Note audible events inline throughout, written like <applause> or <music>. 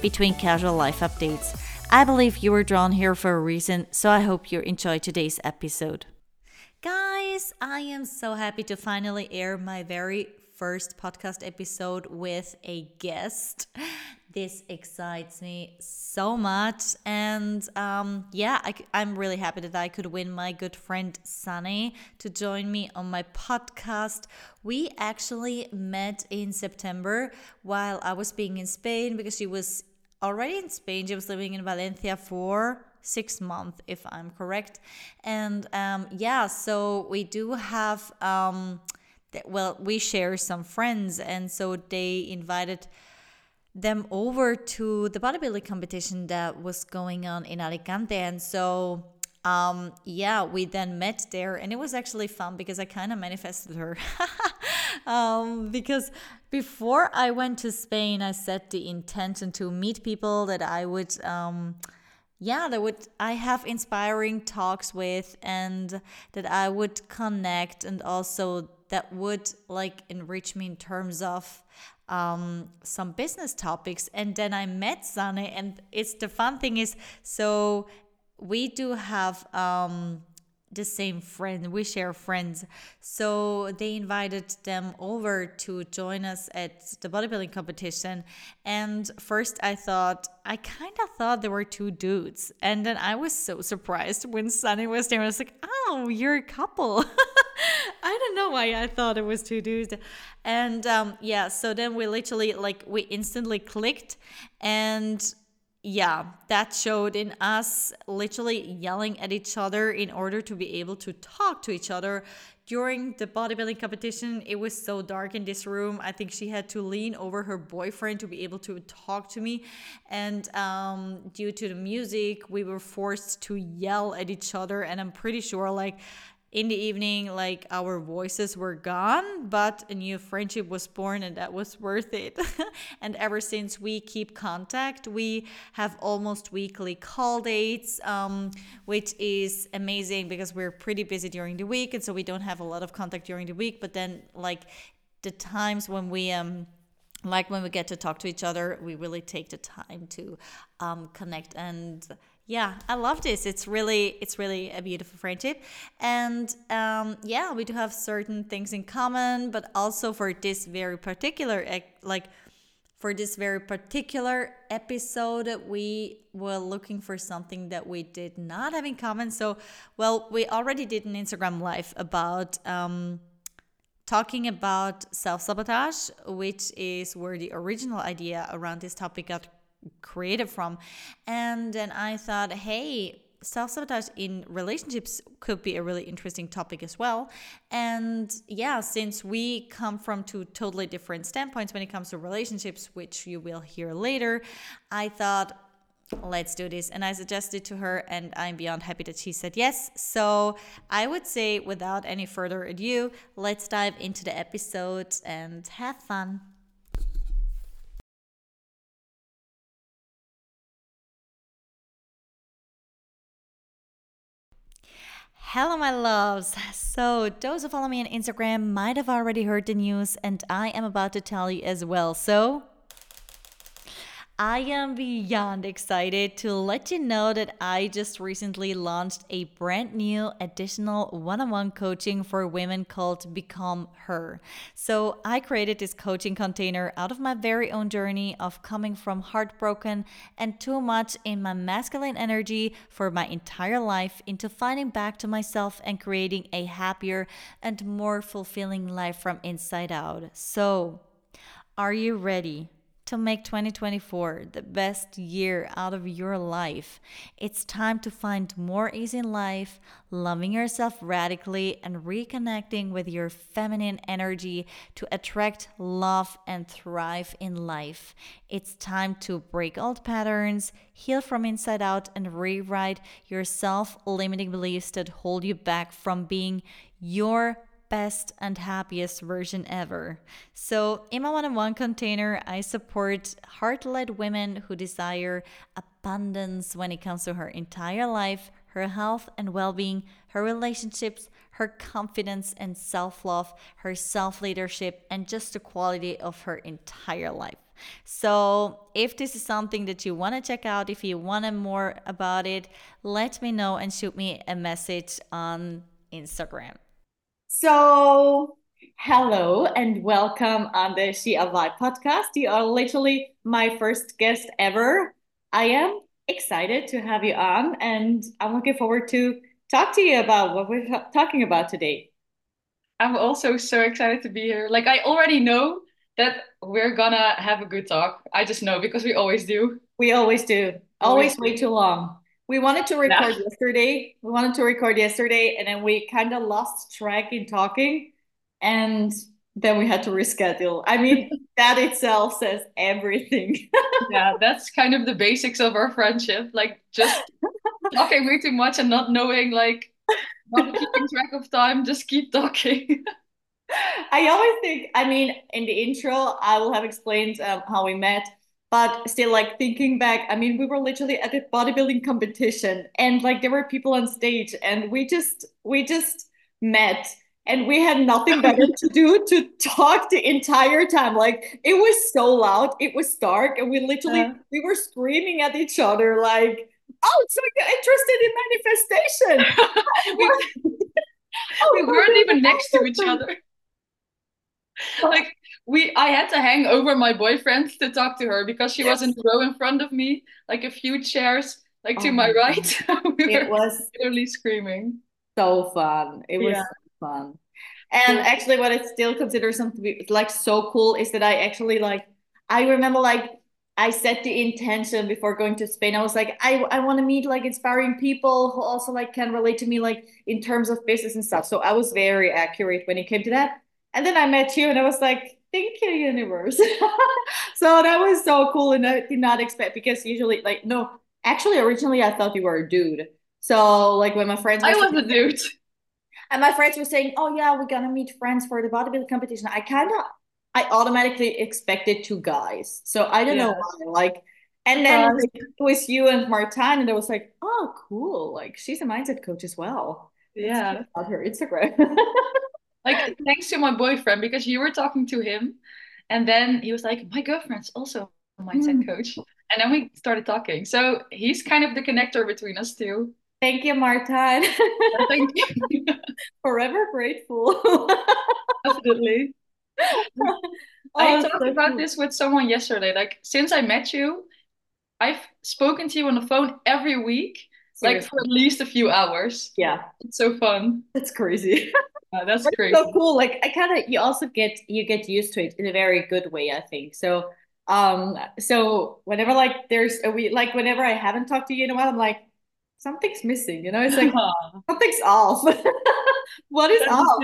between casual life updates. I believe you were drawn here for a reason, so I hope you enjoy today's episode. Guys, I am so happy to finally air my very first podcast episode with a guest. This excites me so much. And um, yeah, I, am really happy that I could win my good friend Sanne to join me on my podcast. We actually met in September while I was being in Spain because she was already in Spain. She was living in Valencia for six months, if I'm correct. And um, yeah, so we do have. Um, well, we share some friends, and so they invited them over to the bodybuilding competition that was going on in Alicante. And so, um, yeah, we then met there, and it was actually fun because I kind of manifested her. <laughs> um, because before I went to Spain, I set the intention to meet people that I would. Um, yeah that would i have inspiring talks with and that i would connect and also that would like enrich me in terms of um, some business topics. And then I met Sanne, and it's the fun thing is so we do have um, the same friend. We share friends. So they invited them over to join us at the bodybuilding competition. And first I thought, I kind of thought there were two dudes. And then I was so surprised when Sanne was there. I was like, oh, you're a couple. <laughs> I don't know why I thought it was two dudes. And um, yeah, so then we literally, like, we instantly clicked. And yeah, that showed in us literally yelling at each other in order to be able to talk to each other. During the bodybuilding competition, it was so dark in this room. I think she had to lean over her boyfriend to be able to talk to me. And um, due to the music, we were forced to yell at each other. And I'm pretty sure, like, in the evening like our voices were gone but a new friendship was born and that was worth it. <laughs> And ever since we keep contact we have almost weekly call dates um, which is amazing because we're pretty busy during the week and so we don't have a lot of contact during the week. But then like the times when we um like when we get to talk to each other we really take the time to um, connect and yeah i love this. It's really it's really a beautiful friendship. And um, yeah we do have certain things in common but also for this very particular like for this very particular episode we were looking for something that we did not have in common. So well we already did an instagram live about um, talking about self-sabotage which is where the original idea around this topic got created from. And then I thought, hey, self sabotage in relationships could be a really interesting topic as well. And yeah, since we come from two totally different standpoints when it comes to relationships, which you will hear later, I thought, let's do this. And I suggested to her, and I'm beyond happy that she said yes. So I would say, without any further ado, let's dive into the episode and have fun. Hello, my loves. So, those who follow me on Instagram might have already heard the news, and I am about to tell you as well. So, I am beyond excited to let you know that I just recently launched a brand new additional one on one coaching for women called Become Her. So, I created this coaching container out of my very own journey of coming from heartbroken and too much in my masculine energy for my entire life into finding back to myself and creating a happier and more fulfilling life from inside out. So, are you ready? To make 2024 the best year out of your life. It's time to find more ease in life, loving yourself radically, and reconnecting with your feminine energy to attract love and thrive in life. It's time to break old patterns, heal from inside out, and rewrite your self limiting beliefs that hold you back from being your best and happiest version ever. So, in my one on one container, I support heart led women who desire abundance when it comes to her entire life, her health and well being, her relationships, her confidence and self love, her self leadership, and just the quality of her entire life. So, if this is something that you want to check out, if you want to more about it, let me know and shoot me a message on Instagram. So, hello and welcome on the She a Vibe podcast. You are literally my first guest ever. I am excited to have you on, and I'm looking forward to talk to you about what we're talking about today. I'm also so excited to be here. Like I already know that we're gonna have a good talk. I just know because we always do. We always do. Always, always way too long. We wanted to <laughs> record yesterday. We wanted to record yesterday, and then we kind of lost track in talking, and then we had to reschedule. I mean, <laughs> that itself says everything. <laughs> yeah, that's kind of the basics of our friendship. Like just talking way too much and not knowing, like, not keeping track of time. Just keep talking. I always think. I mean, in the intro, I will have explained um, how we met but still like thinking back i mean we were literally at a bodybuilding competition and like there were people on stage and we just we just met and we had nothing better <laughs> to do to talk the entire time. Like it was so loud it was dark and we literally uh, we were screaming at each other like oh so you're interested in manifestation? <laughs> We, <laughs> oh, we weren't even next to each other. Like we I had to hang over my boyfriend to talk to her because she yes. was in the row in front of me, like a few chairs like to oh my, my right. <laughs> we it was literally screaming. So fun. It was yeah. so fun. And actually what I still consider something like so cool is that I actually like I remember like I set the intention before going to Spain. I was like, I, I want to meet like inspiring people who also like can relate to me like in terms of business and stuff. So I was very accurate when it came to that. And then I met you and I was like, thank you, universe. <laughs> so that was so cool. And I did not expect because usually like, no, actually originally I thought you were a dude. So like when my friends I was saying, a dude. <laughs> And my friends were saying, Oh yeah, we're gonna meet friends for the bodybuilding competition. I kinda I automatically expected two guys. So I don't yeah. know why. Like and then like, it was you and Martin, and I was like, oh, cool. Like she's a mindset coach as well. Yeah. On her Instagram. <laughs> like thanks to my boyfriend because you were talking to him and then he was like my girlfriend's also a mindset mm. coach. And then we started talking. So he's kind of the connector between us two. Thank you martin thank you. <laughs> Forever grateful. <laughs> Definitely <laughs> oh, i talked so about cool. this with someone yesterday. Like since i met you i've spoken to you on the phone every week Seriously. like for at least a few hours yeah it's so fun it's crazy <laughs> uh, that's great. So cool. Like I kind of you also get you get used to it in a very good way. I think so. Um. So whenever like there's a we like whenever I haven't talked to you in a while, I'm like something's missing. You know, it's like something's off. <laughs> what is that's off?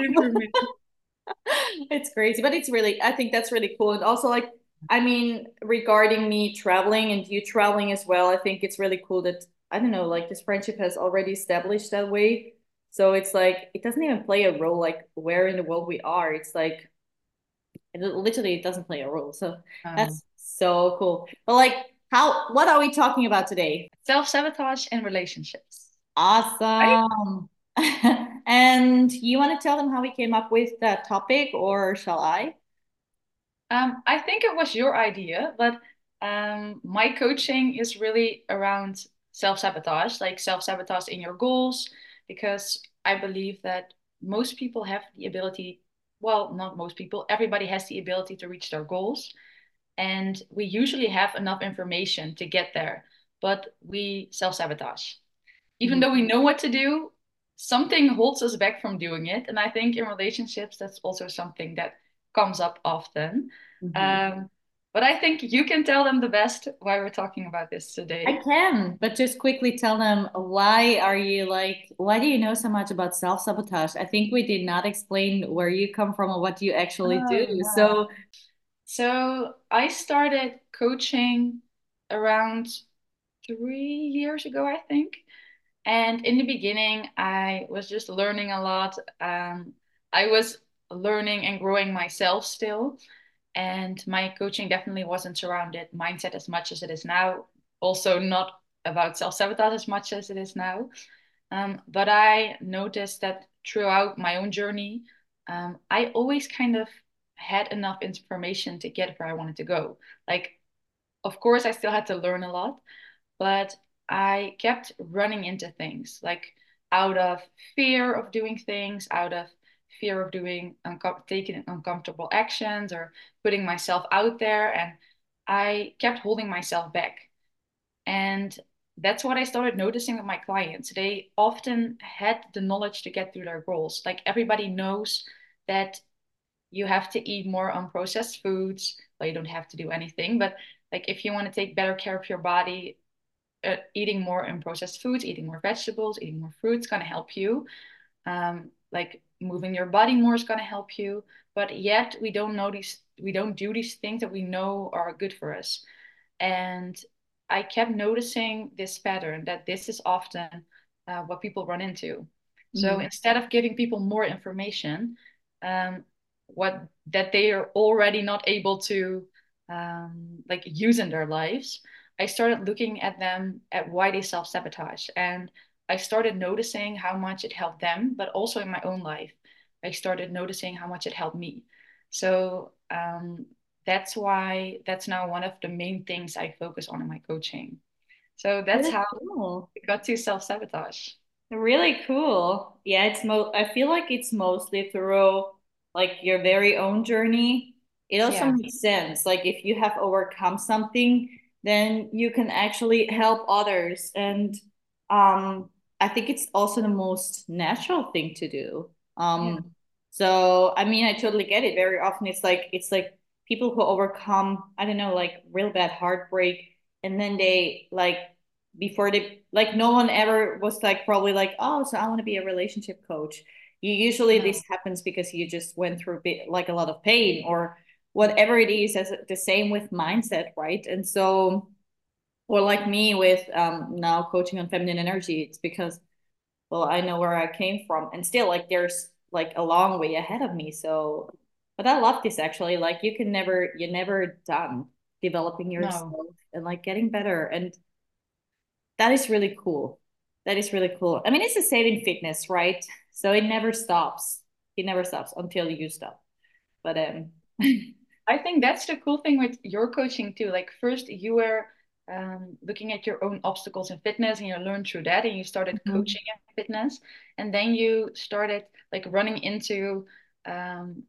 <laughs> it's crazy, but it's really. I think that's really cool, and also like. I mean, regarding me traveling and you traveling as well, I think it's really cool that I don't know, like this friendship has already established that way so it's like it doesn't even play a role like where in the world we are. It's like it literally it doesn't play a role. So um, that's so cool. But like how what are we talking about today? Self-sabotage and relationships. Awesome. Right? <laughs> and you want to tell them how we came up with that topic or shall I? Um, I think it was your idea, but um, my coaching is really around self sabotage, like self sabotage in your goals, because I believe that most people have the ability, well, not most people, everybody has the ability to reach their goals. And we usually have enough information to get there, but we self sabotage. Even mm-hmm. though we know what to do, something holds us back from doing it. And I think in relationships, that's also something that comes up often. Mm-hmm. Um, But I think you can tell them the best why we're talking about this today. I can, but just quickly tell them why are you like, why do you know so much about self-sabotage? I think we did not explain where you come from or what you actually oh, do. Yeah. So, so I started coaching around three years ago, I think. And in the beginning, I was just learning a lot. Um, I was learning and growing myself still. And my coaching definitely wasn't surrounded mindset as much as it is now. Also, not about self sabotage as much as it is now. Um, but I noticed that throughout my own journey, um, I always kind of had enough information to get where I wanted to go. Like, of course, I still had to learn a lot, but I kept running into things like out of fear of doing things, out of fear of doing taking uncomfortable actions or putting myself out there and i kept holding myself back. And that's what i started noticing with my clients. They often had the knowledge to get through their goals. Like everybody knows that you have to eat more unprocessed foods well you don't have to do anything but like if you want to take better care of your body uh, eating more unprocessed foods eating more vegetables eating more fruits going to help you. Um, like moving your body more is going to help you but yet we don't know these we don't do these things that we know are good for us. And i kept noticing this pattern that this is often uh, what people run into. Mm-hmm. so instead of giving people more information um, what that they are already not able to um, like use in their lives i started looking at them at why they self-sabotage. And I started noticing how much it helped them, but also in my own life, I started noticing how much it helped me. So um, that's why that's now one of the main things I focus on in my coaching. So that's how cool. I got to self sabotage. Really cool. Yeah, it's mo. I feel like it's mostly through like your very own journey. It also yeah. makes sense. Like if you have overcome something, then you can actually help others and um I think it's also the most natural thing to do. Um, yeah. So I mean, I totally get it. Very often, it's like it's like people who overcome I don't know, like real bad heartbreak, and then they like before they like no one ever was like probably like oh so I want to be a relationship coach. You usually yeah. this happens because you just went through a bit like a lot of pain or whatever it is. As the same with mindset, right? And so or like me with um, now coaching on feminine energy it's because well i know where i came from and still like there's like a long way ahead of me so but i love this actually like you can never you're never done developing yourself no. and like getting better and that is really cool. That is really cool. I mean it's the same in fitness right? So it never stops. It never stops until you stop. But um <laughs> i think that's the cool thing with your coaching too like first you were um, looking at your own obstacles in fitness and you learned through that and you started mm-hmm. coaching in fitness and then you started like running into um,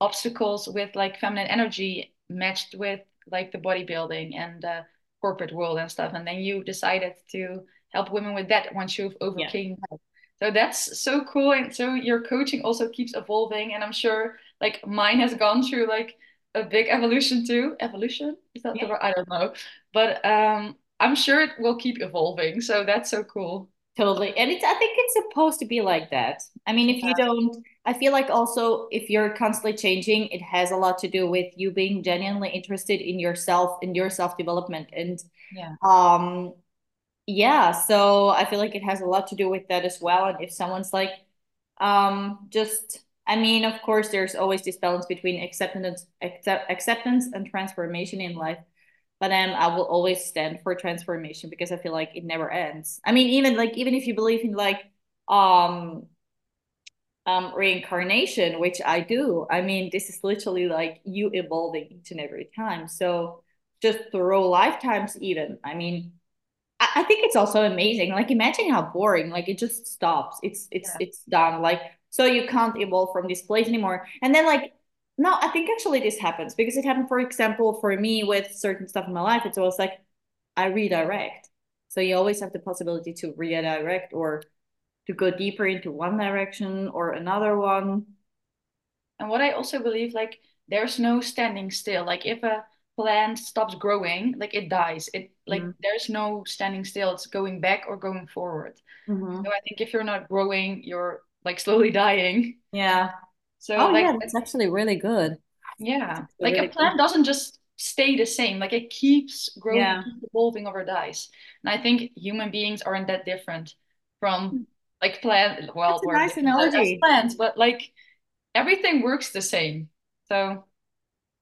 obstacles with like feminine energy matched with like the bodybuilding and the corporate world and stuff and then you decided to help women with that once you've overcame yeah. that so that's so cool and so your coaching also keeps evolving and i'm sure like mine has gone through like a big evolution too. Evolution is that yeah. the I don't know, but um, I'm sure it will keep evolving. So that's so cool. Totally, and it's I think it's supposed to be like that. I mean, if you don't, I feel like also if you're constantly changing, it has a lot to do with you being genuinely interested in yourself in your self development and yeah. Um, yeah. So I feel like it has a lot to do with that as well. And if someone's like, um, just I mean, of course, there's always this balance between acceptance, accept, acceptance and transformation in life. But um, I will always stand for transformation because I feel like it never ends. I mean, even like even if you believe in like um um reincarnation, which I do, I mean, this is literally like you evolving each and every time. So just through lifetimes, even. I mean, I, I think it's also amazing. Like imagine how boring. Like it just stops. It's it's yeah. it's done. Like so you can't evolve from this place anymore and then like no i think actually this happens because it happened for example for me with certain stuff in my life it's always like i redirect so you always have the possibility to redirect or to go deeper into one direction or another one and what i also believe like there's no standing still like if a plant stops growing, like it dies. It like Mhm. there's no standing still. It's going back or going forward. Mhm. So I think if you're not growing, you're like slowly dying. Yeah. So Oh, like yeah, that's actually really good. yeah, That's like really a plant doesn't just stay the same. Like it keeps growing, Yeah. keeps evolving over dies. And I think human beings aren't that different from hmm. like plant. Well, we're nice analogy. plants, but like everything works the same. So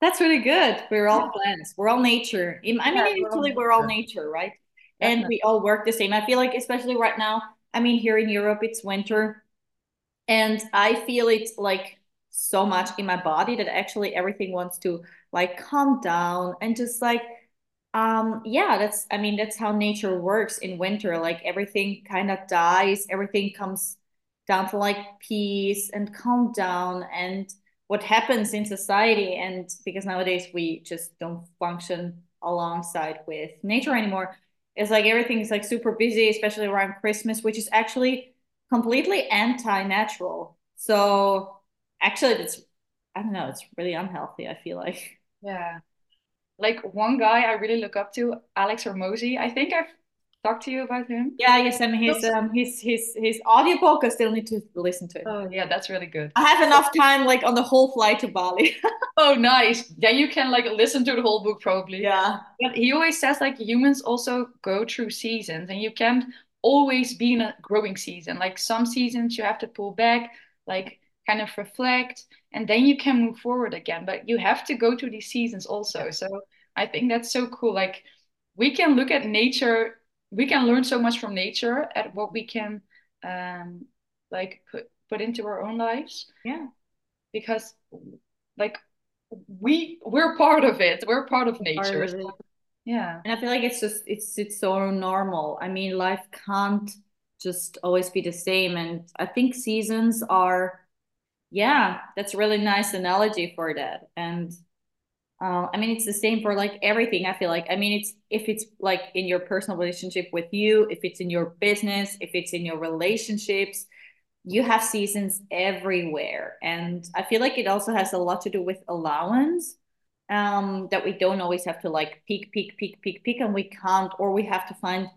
That's really good. We're all plants. We're all nature. I mean, Yeah, we're all we're all nature. nature, right? And we all work the same. I feel like, especially right now, I mean, here in Europe, it's winter, and I feel it like so much in my body that actually everything wants to like calm down and just like, um, yeah, that's, I mean, that's how nature works in winter. Like everything kind of dies, everything comes down to like peace and calm down and what happens in society and because nowadays we just don't function alongside with nature anymore it's like everything's like super busy especially around christmas which is actually completely anti-natural so actually it's i don't know it's really unhealthy i feel like Yeah. Like one guy I really look up to, Alex Hormozi. I think I've talked to you about him. yeah yes mean his um his his his audiobook i still need to listen to it Oh, yeah, that's really good. i have enough time like on the whole flight to bali <laughs> Oh, nice. Then you can like listen to the whole book probably. yeah But he always says like humans also go through seasons and you can't always be in a growing season. Like some seasons you have to pull back, like kind of reflect, and then you can move forward again. But you have to go through these seasons also. So I think that's so cool. Like we can look at nature, we can learn so much from nature at what we can um like put put into our own lives yeah because like we we're part of it. We're part of Part nature. of it. So, yeah. And I feel like it's just it's it's so normal. I mean, life can't just always be the same. And I think seasons are, yeah, that's a really nice analogy for that. And uh, I mean, it's the same for like everything. I feel like, I mean, it's if it's like in your personal relationship with you, if it's in your business, if it's in your relationships, you have seasons everywhere. And I feel like it also has a lot to do with allowance um that we don't always have to like peak peak peak peak peak and we can't or we have to find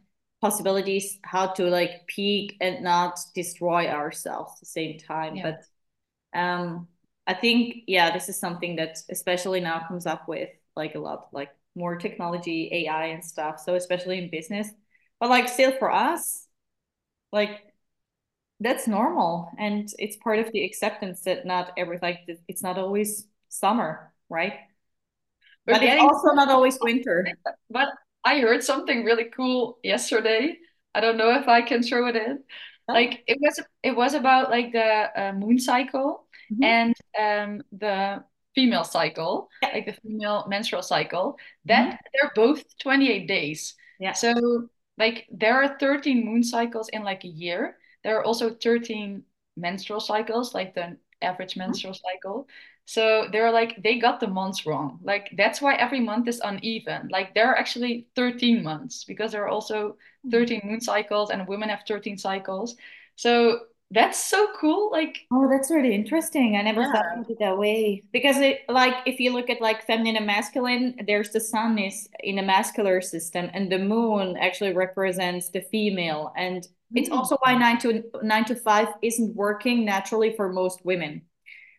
possibilities how to like peak and not destroy ourselves at the same time. Yeah. but um i think yeah this is something that especially now comes up with like a lot like more technology ai and stuff so especially in business. But like still for us like that's normal and it's part of the acceptance that not every like it's not always summer right We're but it's getting- also not always winter. But I heard something really cool yesterday. I don't know if I can throw it in. Oh. Like it was it was about like the uh, moon cycle Mhm. and um the female cycle, Yeah. like the female menstrual cycle. That Mhm. they're both 28 days. Yeah. So like there are 13 moon cycles in like a year. There are also 13 menstrual cycles, like the average Mm-hmm. menstrual cycle. So they're like they got the months wrong. Like that's why every month is uneven. Like there are actually 13 months because there are also Mm-hmm. 13 moon cycles and women have 13 cycles. So that's so cool. Like Oh, that's really interesting. I never Yeah. thought of it that way. Because it like if you look at like feminine and masculine, there's the sun is in the masculine system and the moon actually represents the female. And it's Mm. also why nine to nine to five isn't working naturally for most women.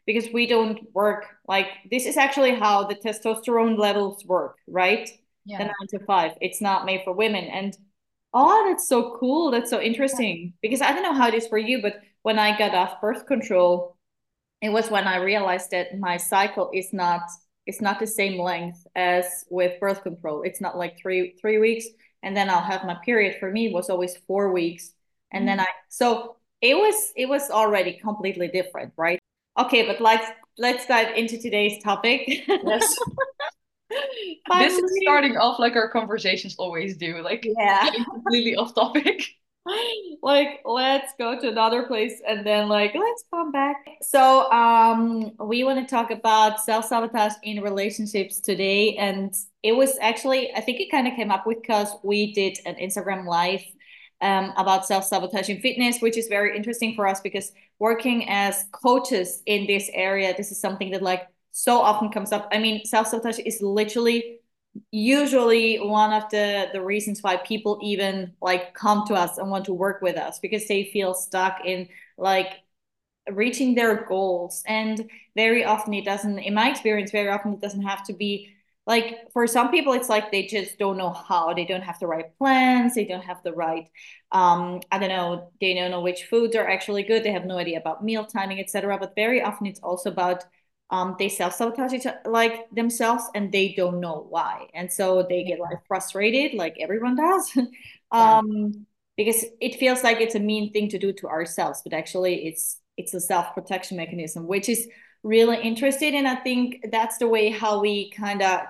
Because we don't work like this is actually how the testosterone levels work, right? the nine to five. It's not made for women. And oh, that's so cool. That's so interesting. Because I don't know how it is for you, but when I got off birth control, it was when I realized that my cycle is not it's not the same length as with birth control. It's not like three three weeks and then I'll have my period. For me, was always four weeks. And then mm. I so it was it was already completely different, right? Okay, but let's let's dive into today's topic. Yes. <laughs> This is starting off like our conversations always do, like Yeah. completely off topic. <laughs> like let's go to another place and then like let's come back so um we want to talk about self-sabotage in relationships today and it was actually i think it kind of came up with because we did an instagram live um, about self-sabotage in fitness which is very interesting for us because working as coaches in this area this is something that like so often comes up. I mean self-sabotage is literally usually one of the the reasons why people even like come to us and want to work with us because they feel stuck in like reaching their goals. And very often it doesn't in my experience very often it doesn't have to be like for some people it's like they just don't know how. They don't have the right plans. They don't have the right um i don't know they don't know which foods are actually good. They have no idea about meal timing etc but very often it's also about um they self-sabotage each, like themselves and they don't know why. And so they get like frustrated like everyone does. <laughs> Um because it feels like it's a mean thing to do to ourselves but actually it's it's a self-protection mechanism which is really interested and i think that's the way how we kind of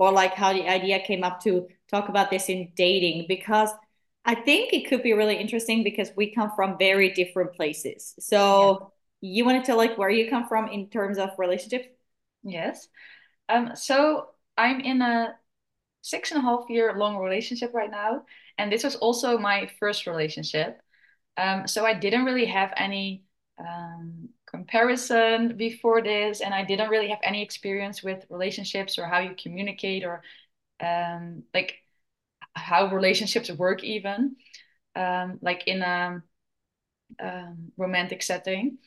or like how the idea came up to talk about this in dating because I think it could be really interesting because we come from very different places. So yeah. you want to tell like where you come from in terms of relationships? Yes. Um, so I'm in a six and a half year long relationship right now. And this was also my first relationship. Um, so I didn't really have any um, comparison before this and i didn't really have any experience with relationships or how you communicate or um, like how relationships work even um, like in a um, romantic setting.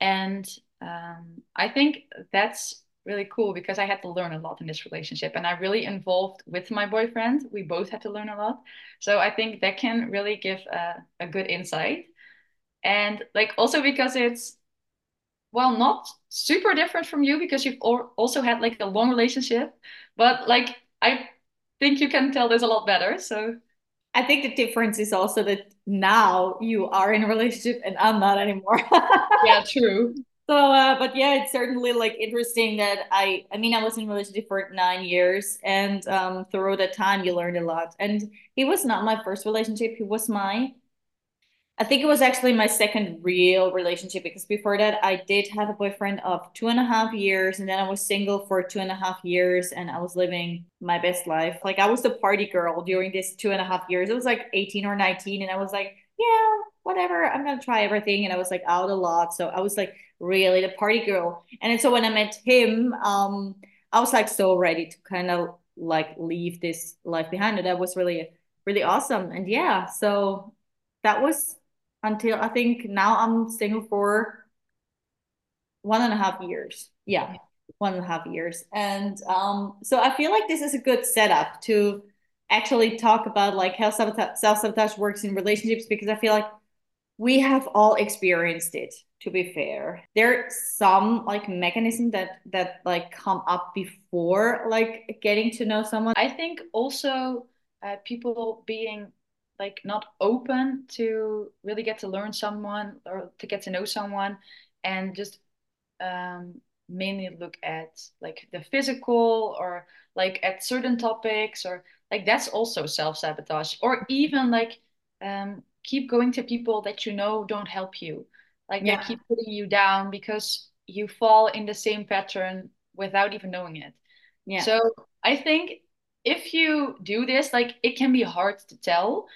And um, i think that's really cool because i had to learn a lot in this relationship and i really involved with my boyfriend. We both had to learn a lot. So i think that can really give a, a good insight. And like also because it's well not super different from you because you've also had like a long relationship but like i think you can tell this a lot better so. I think the difference is also that now you are in a relationship and i'm not anymore. <laughs> Yeah true. So uh, but yeah it's certainly like interesting that i i mean i was in a relationship for nine years and um through that time you learned a lot. And he was not my first relationship he was my I think it was actually my second real relationship because before that I did have a boyfriend of two and a half years and then I was single for two and a half years and I was living my best life. Like I was the party girl during this two and a half years. It was like 18 or 19 and I was like, yeah, whatever, I'm gonna try everything. And I was like out a lot. So I was like really the party girl. And so when I met him, um, I was like so ready to kind of like leave this life behind. And that was really, really awesome. And yeah, so that was until I think now I'm single for one and a half years. Yeah, one and a half years. And um, so I feel like this is a good setup to actually talk about like how self-sabotage works in relationships because I feel like we have all experienced it to be fair there's some like mechanism that that like come up before like getting to know someone i think also uh, people being like not open to really get to learn someone or to get to know someone and just um, mainly look at like the physical or like at certain topics or like that's also self-sabotage or even like um, keep going to people that you know don't help you. Like yeah. they keep putting you down because you fall in the same pattern without even knowing it. Yeah. So i think if you do this like it can be hard to tell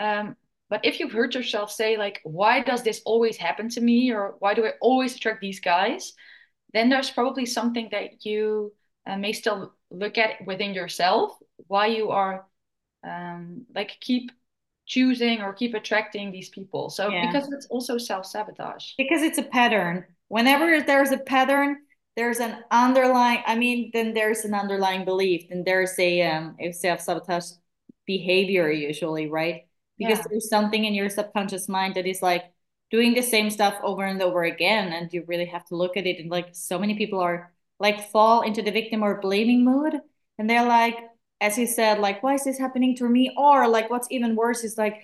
um, but if you've heard yourself say like, why does this always happen to me? Or why do I always attract these guys? Then there's probably something that you uh, may still look at within yourself, why you are um, like keep choosing or keep attracting these people. So yeah. because it's also self-sabotage. Because it's a pattern. Whenever there's a pattern, there's an underlying, I mean, then there's an underlying belief, then there's a, um, a self-sabotage behavior usually, right? Because yeah. there's something in your subconscious mind that is like doing the same stuff over and over again and you really have to look at it and like so many people are like fall into the victim or blaming mood and they're like as you said like why is this happening to me? Or like what's even worse is like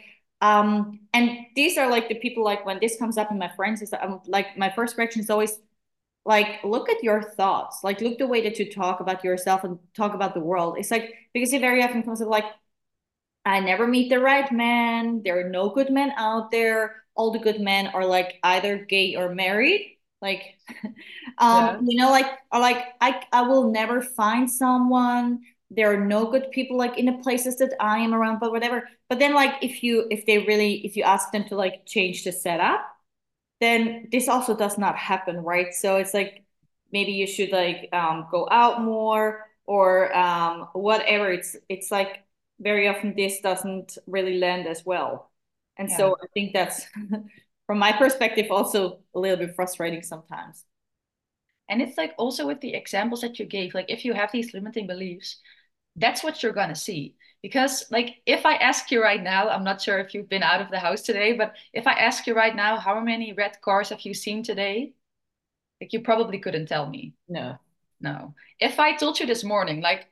um and these are like the people like when this comes up in my friends is um, like my first reaction is always like look at your thoughts. Like look the way that you talk about yourself and talk about the world. It's like because it very often comes up like I never meet the right man. There are no good men out there. All the good men are like either gay or married. Like, <laughs> um, yeah. you know, like, like I, I will never find someone. There are no good people like in the places that I am around, but whatever. But then, like, if you, if they really, if you ask them to like change the setup, then this also does not happen, right? So it's like maybe you should like um, go out more or um, whatever it's it's like very often this doesn't really land as well. And yeah. so i think that's <laughs> from my perspective also a little bit frustrating sometimes. And it's like also with the examples that you gave like if you have these limiting beliefs that's what you're going to see. Because like if i ask you right now i'm not sure if you've been out of the house today but if i ask you right now how many red cars have you seen today? Like you probably couldn't tell me. No. No. If i told you this morning like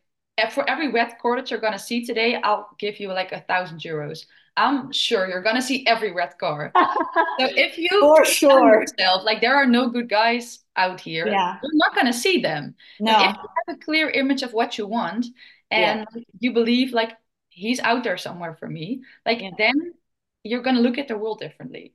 for every red car that you're going to see today i'll give you like a thousand euros. I'm sure you're going to see every red car <laughs> so if you for sure. yourself like there are no good guys out here. Yeah. you're not going to see them. No. But if you have a clear image of what you want and yeah. you believe like he's out there somewhere for me like yeah. then you're going to look at the world differently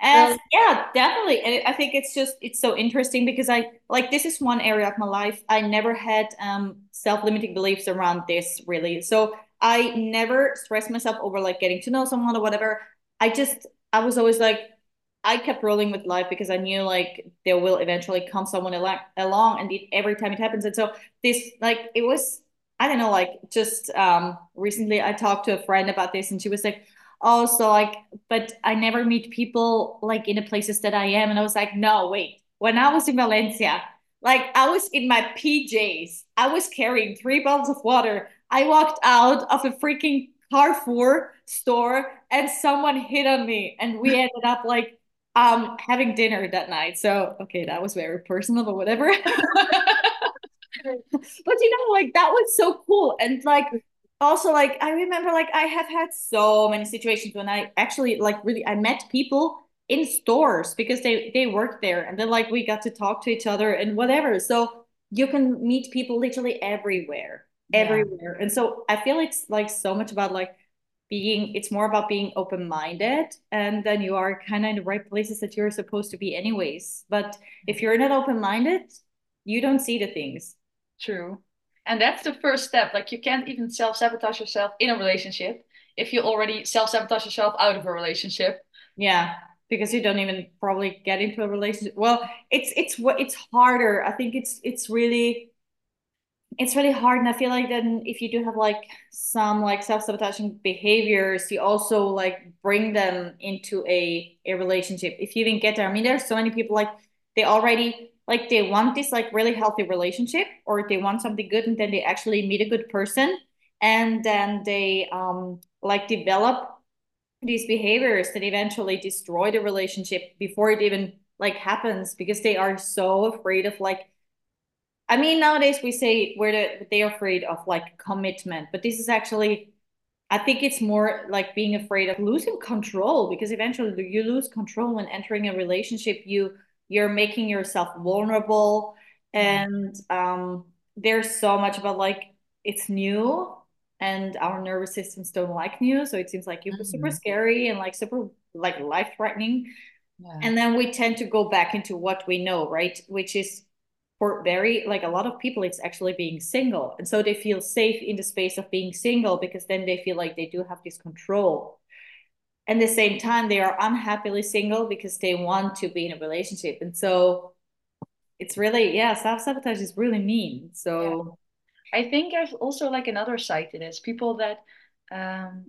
and so, yeah definitely. And i think it's just it's so interesting because i like this is one area of my life i never had um self-limiting beliefs around this really. So i never stressed myself over like getting to know someone or whatever. I just i was always like I kept rolling with life because I knew like there will eventually come someone al- along, and every time it happens. And so this, like, it was I don't know, like just um, recently I talked to a friend about this and she was like, oh, so like, but I never meet people like in the places that I am. And I was like, no, wait. When I was in Valencia, like I was in my PJs, I was carrying three bottles of water. I walked out of a freaking Carrefour store and someone hit on me and we <laughs> ended up like um having dinner that night. So okay, that was very personal, but whatever. <laughs> <laughs> but you know, like that was so cool. And like also like I remember like I have had so many situations when I actually like really I met people in stores because they they worked there and then like we got to talk to each other and whatever. So you can meet people literally everywhere. Everywhere. Yeah. And so I feel it's like so much about like being it's more about being open-minded and then you are kind of in the right places that you're supposed to be anyways but if mm-hmm. you're not open-minded you don't see the things True. And that's the first step. Like you can't even self sabotage yourself in a relationship if you already self sabotage yourself out of a relationship. Yeah, because you don't even probably get into a relationship. Well, it's it's what it's harder. I think it's it's really it's really hard and i feel like then if you do have like some like self-sabotaging behaviors you also like bring them into a a relationship if you even get there i mean there's so many people like they already like they want this like really healthy relationship or they want something good and then they actually meet a good person and then they um like develop these behaviors that eventually destroy the relationship before it even like happens because they are so afraid of like I mean nowadays we say we're the, they're afraid of like commitment but this is actually I think it's more like being afraid of losing control because eventually you lose control when entering a relationship you you're making yourself vulnerable and um, there's so much about like it's new and our nervous systems don't like new. So it seems like mm-hmm. super scary and like super like life threatening yeah. and then we tend to go back into what we know right? Which is for very like a lot of people it's actually being single. And so they feel safe in the space of being single because then they feel like they do have this control and the same time they are unhappily single because they want to be in a relationship. And so it's really yeah self-sabotage is really mean. So yeah. i think there's also like another side to this. People that um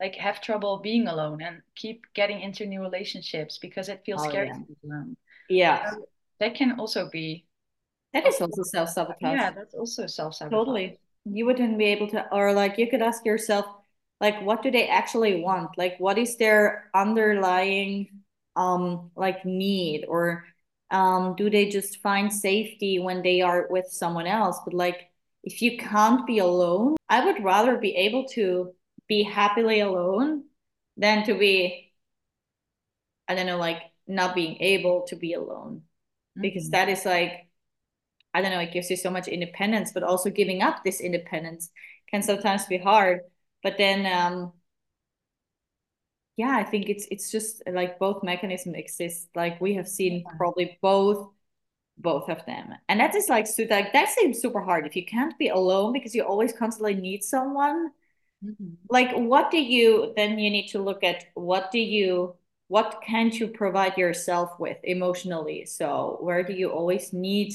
like have trouble being alone and keep getting into new relationships because it feels oh, scary yeah. to be alone. Yeah. So that can also be that is also self-sabotage. Yeah that's also self-sabotage. Totally. You wouldn't be able to or like you could ask yourself like what do they actually want? Like what is their underlying um like need? Or um do they just find safety when they are with someone else? But like if you can't be alone i would rather be able to be happily alone than to be i don't know like not being able to be alone. Mm-hmm. because that is like i don't know it gives you so much independence but also giving up this independence can sometimes be hard but then um yeah i think it's it's just like both mechanisms exist. Like we have seen probably both both of them. And that is like so like that seems super hard. If you can't be alone because you always constantly need someone mm-hmm. like what do you then you need to look at what do you what can't you provide yourself with emotionally? So where do you always need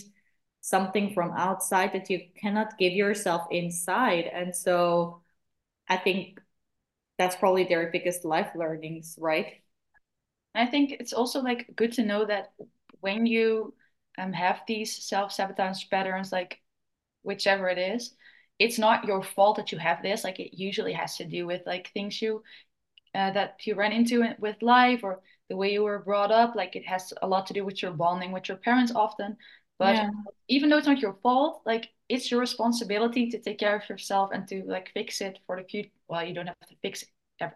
something from outside that you cannot give yourself inside. And so I think that's probably their biggest life learnings, right? I think it's also like good to know that when you um, have these self-sabotage patterns, like whichever it is, it's not your fault that you have this. Like it usually has to do with like things you uh, that you run into with life or the way you were brought up. Like it has a lot to do with your bonding with your parents often. But yeah. even though it's not your fault, like it's your responsibility to take care of yourself and to like fix it for the future. Well, you don't have to fix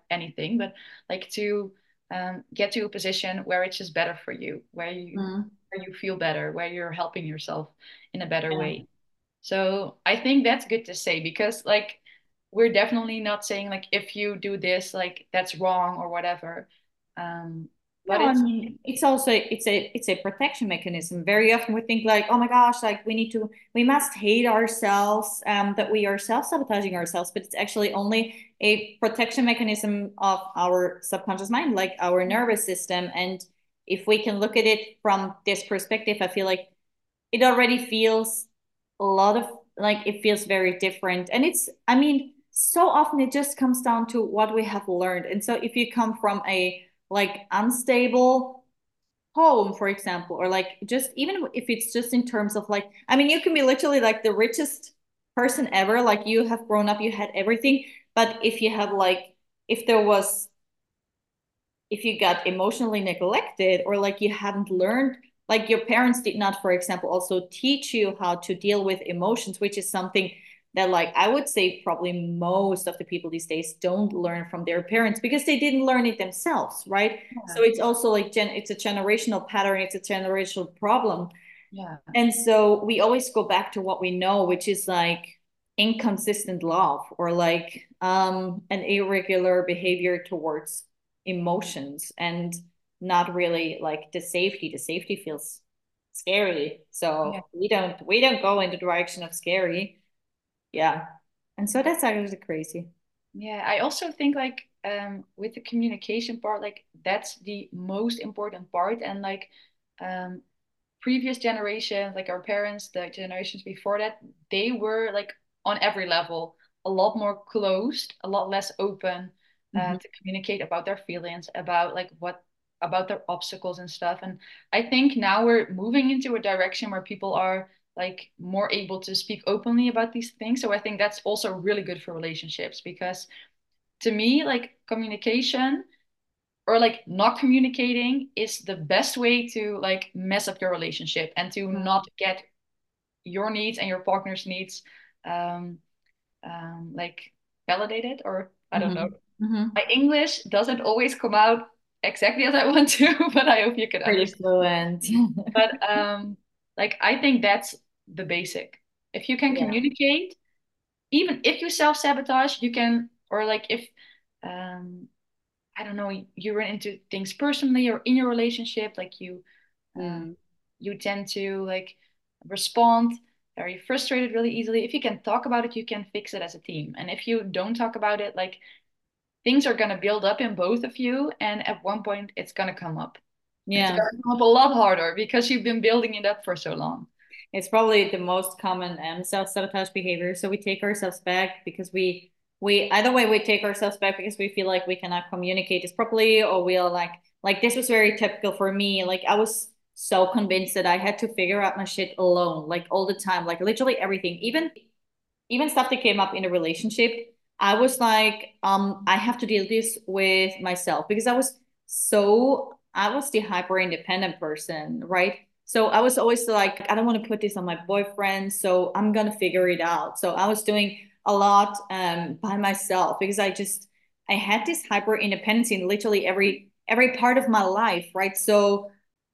anything, but like to um, get to a position where it's just better for you, where you mm. where you feel better, where you're helping yourself in a better yeah. way. So I think that's good to say because like we're definitely not saying like if you do this like that's wrong or whatever. Um, but no, I mean, it's also it's a it's a protection mechanism. Very often we think like, oh my gosh, like we need to we must hate ourselves, um, that we are self-sabotaging ourselves, but it's actually only a protection mechanism of our subconscious mind, like our nervous system. And if we can look at it from this perspective, I feel like it already feels a lot of like it feels very different. And it's I mean, so often it just comes down to what we have learned. And so if you come from a like unstable home for example or like just even if it's just in terms of like i mean you can be literally like the richest person ever like you have grown up you had everything but if you have like if there was if you got emotionally neglected or like you haven't learned like your parents did not for example also teach you how to deal with emotions which is something that like I would say probably most of the people these days don't learn from their parents because they didn't learn it themselves, right? Yeah. So it's also like gen it's a generational pattern, it's a generational problem. Yeah. And so we always go back to what we know, which is like inconsistent love or like um an irregular behavior towards emotions and not really like the safety. The safety feels scary. So yeah. we don't we don't go in the direction of scary yeah. And so that's actually crazy. Yeah i also think like um with the communication part like that's the most important part. And like um previous generations like our parents the generations before that they were like on every level a lot more closed a lot less open uh, mm-hmm. to communicate about their feelings about like what about their obstacles and stuff. And i think now we're moving into a direction where people are like more able to speak openly about these things so i think that's also really good for relationships because to me like communication or like not communicating is the best way to like mess up your relationship and to mm-hmm. not get your needs and your partner's needs um, um like validated or i don't mm-hmm. know mm-hmm. my english doesn't always come out exactly as i want to <laughs> but i hope you can pretty fluent but um like i think that's the basic. If you can yeah. communicate, even if you self sabotage, you can, or like if, um, I don't know, you run into things personally or in your relationship, like you, um, mm. you tend to like respond very frustrated really easily. If you can talk about it, you can fix it as a team. And if you don't talk about it, like things are going to build up in both of you. And at one point, it's going to come up. Yeah. It's going to come up a lot harder because you've been building it up for so long it's probably the most common um, self-sabotage behavior. So we take ourselves back because we we either way we take ourselves back because we feel like we cannot communicate this properly or we'll like like this was very typical for me. Like i was so convinced that i had to figure out my shit alone like all the time like literally everything. Even even stuff that came up in a relationship i was like um i have to deal this with myself because i was so i was the hyper independent person right so I was always like, I don't want to put this on my boyfriend, so I'm gonna figure it out. So I was doing a lot um, by myself because I just I had this hyper independence in literally every every part of my life, right? So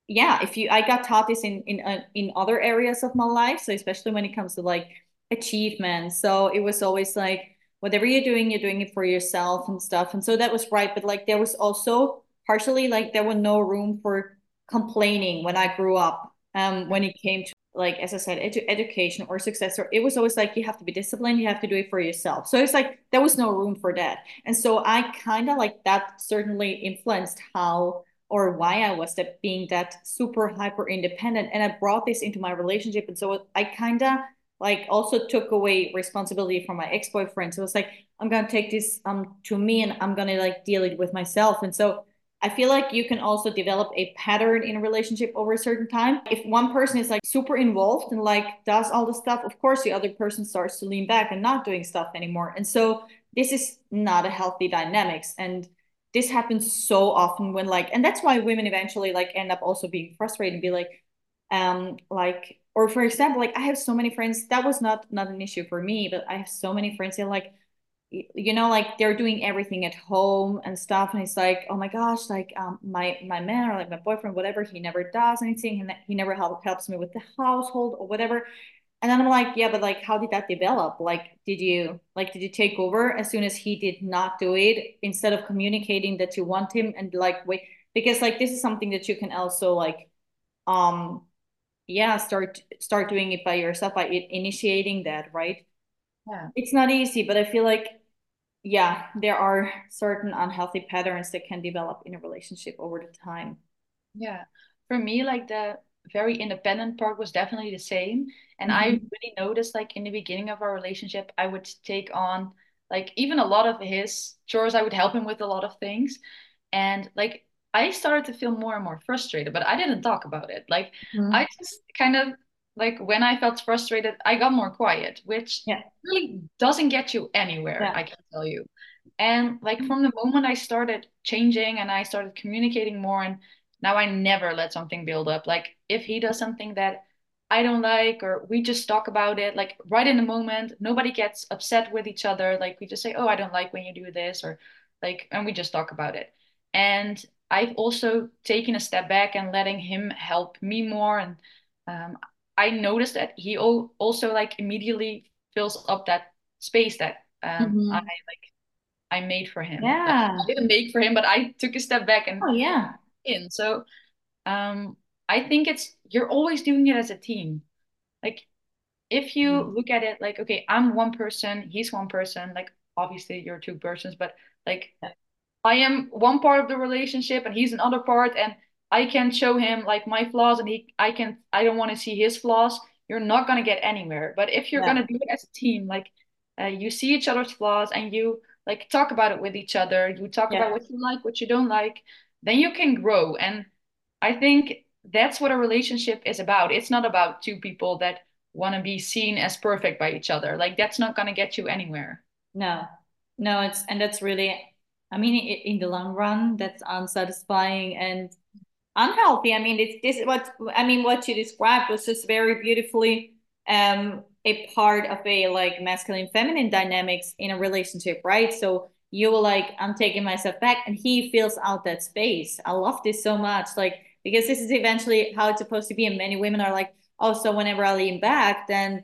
yeah, if you I got taught this in in uh, in other areas of my life, so especially when it comes to like achievement. So it was always like whatever you're doing, you're doing it for yourself and stuff. And so that was right, but like there was also partially like there was no room for complaining when I grew up. Um, when it came to like as I said, edu- education or success, or it was always like you have to be disciplined, you have to do it for yourself. So it's like there was no room for that, and so I kind of like that certainly influenced how or why I was that being that super hyper independent. And I brought this into my relationship. And so I kind of like also took away responsibility from my ex-boyfriend. So it's like, I'm gonna take this um to me and I'm gonna like deal it with myself. And so I feel like you can also develop a pattern in a relationship over a certain time. If one person is like super involved and like does all the stuff, of course the other person starts to lean back and not doing stuff anymore. And so this is not a healthy dynamics. And this happens so often when like and that's why women eventually like end up also being frustrated and be like um like or for example like i have so many friends that was not not an issue for me but i have so many friends that like you know like they're doing everything at home and stuff and it's like oh my gosh like um my my man or like my boyfriend whatever he never does anything and he never help, helps me with the household or whatever and then I'm like, yeah, but like, how did that develop? Like, did you like, did you take over as soon as he did not do it instead of communicating that you want him and like wait because like this is something that you can also like, um, yeah, start start doing it by yourself by initiating that, right? Yeah, it's not easy, but I feel like yeah, there are certain unhealthy patterns that can develop in a relationship over the time. Yeah, for me, like the very independent part was definitely the same. And mm-hmm. I really noticed like in the beginning of our relationship, I would take on like even a lot of his chores. I would help him with a lot of things. And like I started to feel more and more frustrated, but I didn't talk about it. Like mm-hmm. I just kind of like when I felt frustrated, I got more quiet, which yeah. really doesn't get you anywhere, yeah. I can tell you. And like mm-hmm. from the moment I started changing and I started communicating more and now I never let something build up. Like if he does something that I don't like, or we just talk about it, like right in the moment, nobody gets upset with each other. Like we just say, Oh, I don't like when you do this, or like, and we just talk about it. And I've also taken a step back and letting him help me more. And um, I noticed that he also like immediately fills up that space that um, mm-hmm. I like I made for him. Yeah. I didn't make for him, but I took a step back and oh yeah in. So um, I think it's you're always doing it as a team. Like if you mm. look at it like, okay, I'm one person, he's one person, like obviously you're two persons, but like I am one part of the relationship and he's another part and I can show him like my flaws and he I can I don't want to see his flaws. You're not gonna get anywhere. But if you're yeah. gonna do it as a team, like uh, you see each other's flaws and you like talk about it with each other, you talk yeah. about what you like, what you don't like, then you can grow. And I think that's what a relationship is about. It's not about two people that want to be seen as perfect by each other. Like that's not going to get you anywhere. No, no, it's, and that's really, I mean, in the long run, that's unsatisfying and unhealthy. I mean, it's this, what, I mean, what you described was just very beautifully, um, a part of a like masculine feminine dynamics in a relationship, right? So you will like i'm taking myself back and he fills out that space i love this so much like because this is eventually how it's supposed to be and many women are like oh so whenever i lean back then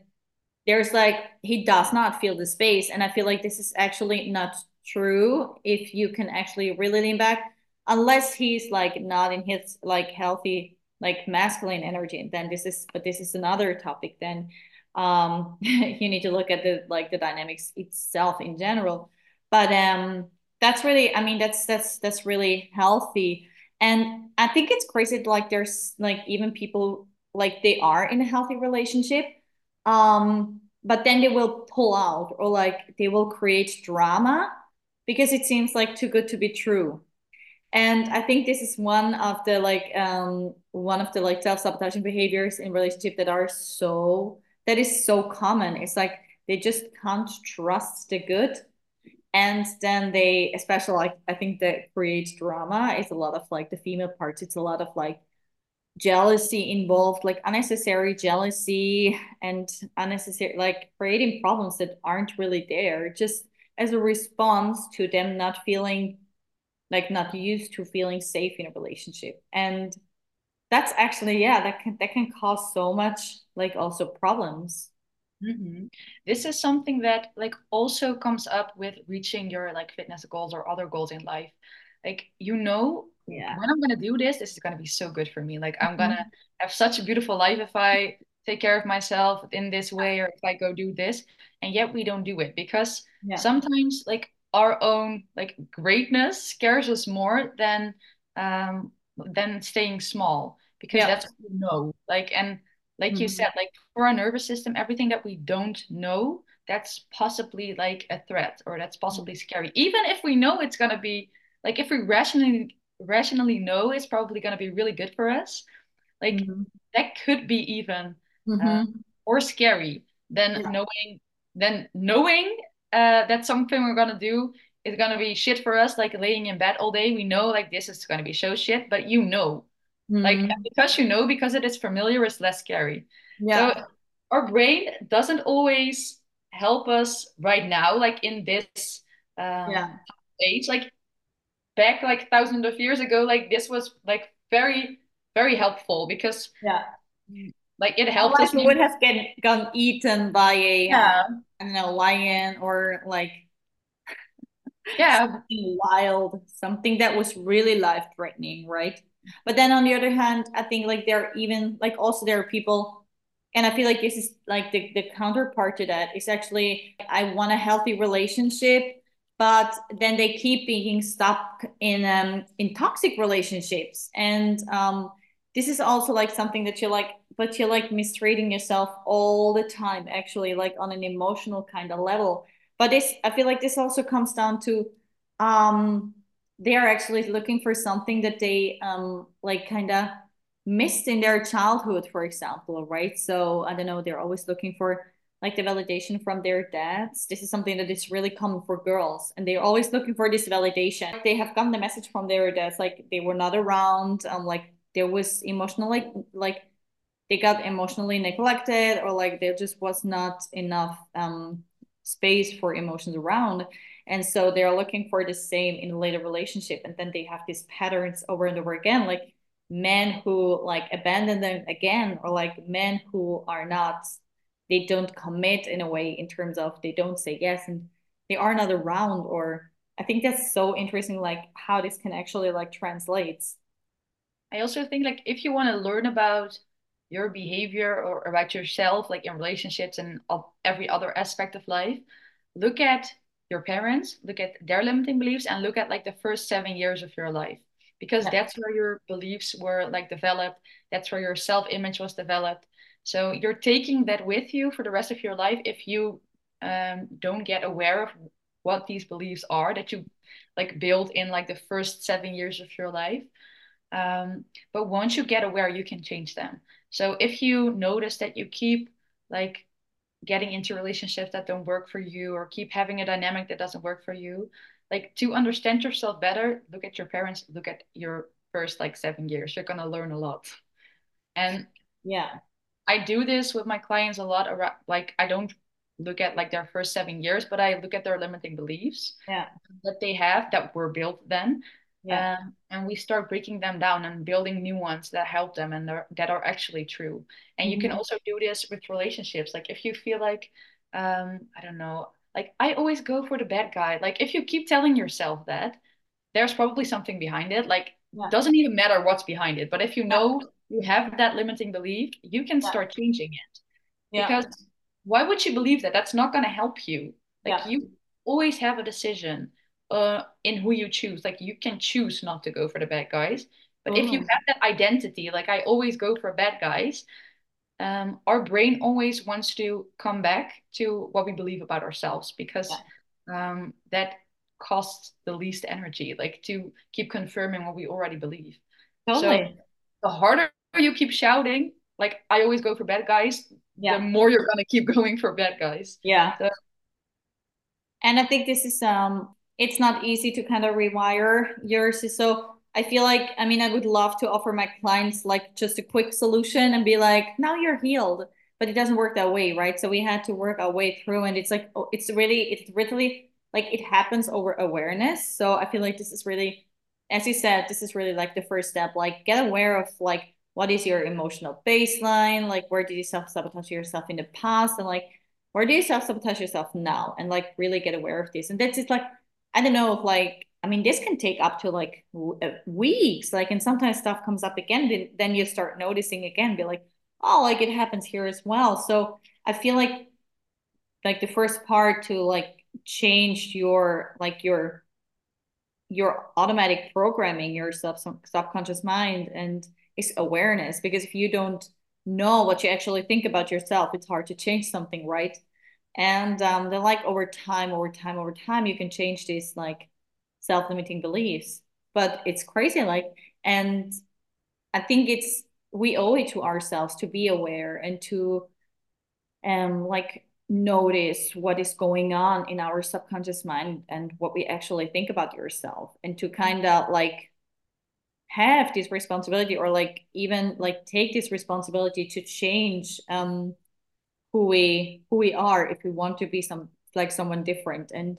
there's like he does not feel the space and i feel like this is actually not true if you can actually really lean back unless he's like not in his like healthy like masculine energy then this is but this is another topic then um <laughs> you need to look at the like the dynamics itself in general. But um that's really i mean that's that's that's really healthy. And i think it's crazy like there's like even people like they are in a healthy relationship um but then they will pull out or like they will create drama because it seems like too good to be true and i think this is one of the like um one of the like self-sabotaging behaviors in relationship that are so that is so common. It's like they just can't trust the good. And then they especially like i think that creates drama. It's a lot of like the female parts. It's a lot of like jealousy involved like unnecessary jealousy and unnecessary like creating problems that aren't really there. Just as a response to them not feeling like not used to feeling safe in a relationship and that's actually yeah that can that can cause so much like also problems Mm-hmm. This is something that like also comes up with reaching your like fitness goals or other goals in life. Like you know, yeah, when I'm gonna do this, this is gonna be so good for me. Like I'm mm-hmm. gonna have such a beautiful life if I take care of myself in this way or if I go do this. And yet we don't do it because yeah. sometimes like our own like greatness scares us more than um than staying small because Yeah. that's what you know. Like and like you Mhm. said, like for our nervous system, everything that we don't know, that's possibly like a threat or that's possibly scary. Even if we know it's gonna be like if we rationally rationally know it's probably gonna be really good for us, like Mhm. that could be even uh, Mhm. or scary than Yeah. knowing than knowing uh, that something we're gonna do It's gonna be shit for us, like laying in bed all day. We know like this is gonna be so shit, but you know, like Mhm. and because you know, because it is familiar, it's less scary. Yeah. So our brain doesn't always help us right now, like in this um, Yeah. age. Like back like thousands of years ago, like this was like very, very helpful because Yeah. like it helped Otherwise, us. you would have get gotten eaten by a Yeah, I don't know lion or like yeah, something wild, something that was really life threatening, right? But then on the other hand, I think like there are even like also there are people, and I feel like this is like the, the counterpart to that is actually I want a healthy relationship, but then they keep being stuck in um in toxic relationships. And um this is also like something that you're like, but you're like mistreating yourself all the time, actually, like on an emotional kind of level. But this i feel like this also comes down to um they are actually looking for something that they um like kind of missed in their childhood for example right? So i don't know they're always looking for like the validation from their dads. This is something that is really common for girls and they're always looking for this validation. They have gotten the message from their dads like they were not around um like there was emotionally like they got emotionally neglected or like there just was not enough um space for emotions around. And so they're looking for the same in a later relationship and then they have these patterns over and over again like men who like abandon them again or like men who are not they don't commit in a way in terms of they don't say yes and they are not around or i think that's so interesting like how this can actually like translates I also think like if you want to learn about your behavior or about yourself, like in relationships and of every other aspect of life, look at your parents, look at their limiting beliefs, and look at like the first seven years of your life because yeah that's where your beliefs were like developed. That's where your self-image was developed. So you're taking that with you for the rest of your life if you um, don't get aware of what these beliefs are that you like build in like the first seven years of your life. Um, but once you get aware, you can change them. So if you notice that you keep like getting into relationships that don't work for you or keep having a dynamic that doesn't work for you, like to understand yourself better, look at your parents, look at your first like seven years. You're gonna learn a lot. And yeah I do this with my clients a lot around like I don't look at like their first seven years, but I look at their limiting beliefs yeah that they have that were built then yeah. Um, and we start breaking them down and building new ones that help them and are, that are actually true. And you can Mhm. also do this with relationships. Like if you feel like um, i don't know like i always go for the bad guy. Like if you keep telling yourself that there's probably something behind it. Like yeah. doesn't even matter what's behind it. But if you know you have that limiting belief you can yeah. start changing it. Yeah. Because why would you believe that? That's not going to help you. Like you always have a decision uh, in who you choose. Like you can choose not to go for the bad guys. But if you have that identity, like I always go for bad guys, um, our brain always wants to come back to what we believe about ourselves because yeah um, that costs the least energy, like to keep confirming what we already believe. So totally the harder you keep shouting, like I always go for bad guys, the more you're gonna keep <laughs> going for bad guys. yeah So And I think this is um it's not easy to kind of rewire yours. So I feel like I mean I would love to offer my clients like just a quick solution and be like, now you're healed. But it doesn't work that way, right? So we had to work our way through and it's like oh, it's really it's really like it happens over awareness. So I feel like this is really as you said, this is really like the first step. Like get aware of like what is your emotional baseline, like where did you self-sabotage yourself in the past and like where do you self-sabotage yourself now and like really get aware of this and that's just like i don't know if like i mean this can take up to like uh, weeks like and sometimes stuff comes up again then, then you start noticing again be like oh like it happens here as well. So i feel like like the first part to like change your like your your automatic programming your sub subconscious mind and is awareness because if you don't know what you actually think about yourself it's hard to change something right and um, then like over time over time over time you can change these like self-limiting beliefs. But it's crazy like and i think it's we owe it to ourselves to be aware and to um like notice what is going on in our subconscious mind and what we actually think about yourself and to kind of like have this responsibility or like even like take this responsibility to change um who we who we are if we want to be some like someone different and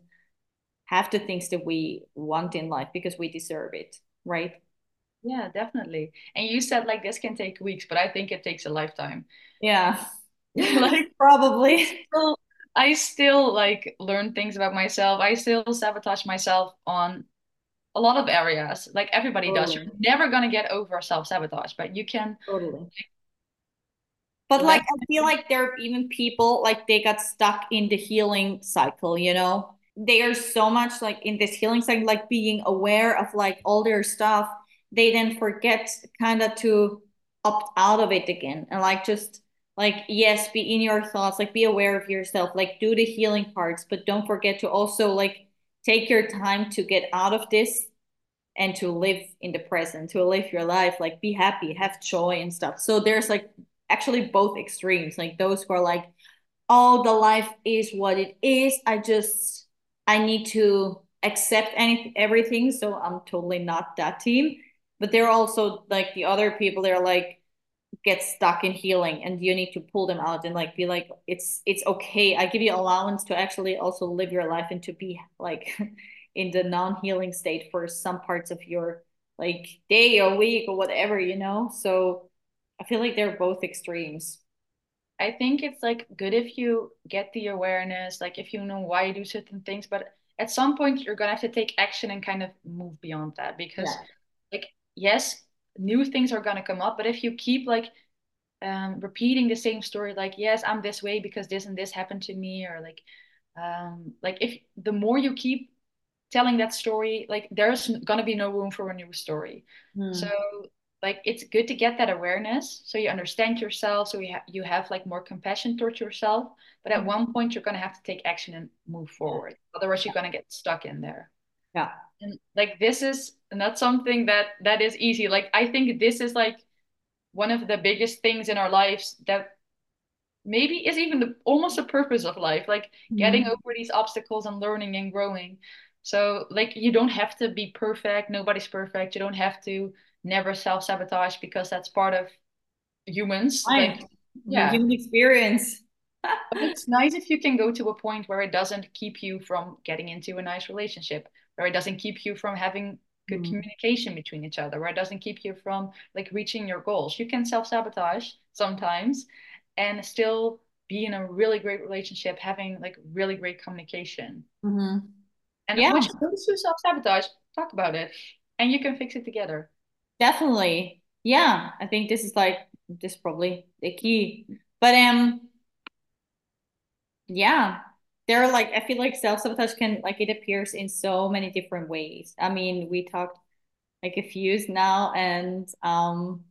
have the things that we want in life because we deserve it right yeah definitely and you said like this can take weeks but i think it takes a lifetime yeah like <laughs> <laughs> probably still, I still like learn things about myself. I still sabotage myself on a lot of areas. Like everybody totally. does. You're never gonna get over self-sabotage, but you can totally. But like, I feel like there are even people like they got stuck in the healing cycle, you know? They are so much like in this healing cycle, like being aware of like all their stuff. They then forget kind of to opt out of it again and like just like yes be in your thoughts like be aware of yourself like do the healing parts but don't forget to also like take your time to get out of this and to live in the present to live your life like be happy have joy and stuff so there's like actually both extremes like those who are like oh the life is what it is. I just i need to accept any everything. So i'm totally not that team. But there are also like the other people they're like get stuck in healing and you need to pull them out and like be like it's it's okay. I give you allowance to actually also live your life and to be like <laughs> in the non-healing state for some parts of your like day or week or whatever you know? So i feel like they're both extremes i think it's like good if you get the awareness like if you know why you do certain things but at some point you're gonna have to take action and kind of move beyond that because yeah. like yes new things are going to come up but if you keep like um, repeating the same story like yes i'm this way because this and this happened to me or like um, like if the more you keep telling that story like there's going to be no room for a new story mm. so like it's good to get that awareness so you understand yourself so you, ha- you have like more compassion towards yourself. But at mm. one point you're going to have to take action and move forward. Otherwise you're going to get stuck in there. Yeah. And like this is not something that that is easy. Like i think this is like one of the biggest things in our lives that maybe is even the almost the purpose of life like mm-hmm. getting over these obstacles and learning and growing. So like you don't have to be perfect. Nobody's perfect. You don't have to never self-sabotage because that's part of humans like yeah human experience <laughs> it's nice if you can go to a point where it doesn't keep you from getting into a nice relationship where it doesn't keep you from having good mm. communication between each other where it doesn't keep you from like reaching your goals you can self-sabotage sometimes and still be in a really great relationship having like really great communication mm-hmm. and yeah. you goes through self-sabotage talk about it and you can fix it together definitely yeah i think this is like this is probably the key but um yeah there are like I feel like self sabotage can like it appears in so many different ways. I mean, we talked like a few now, and um,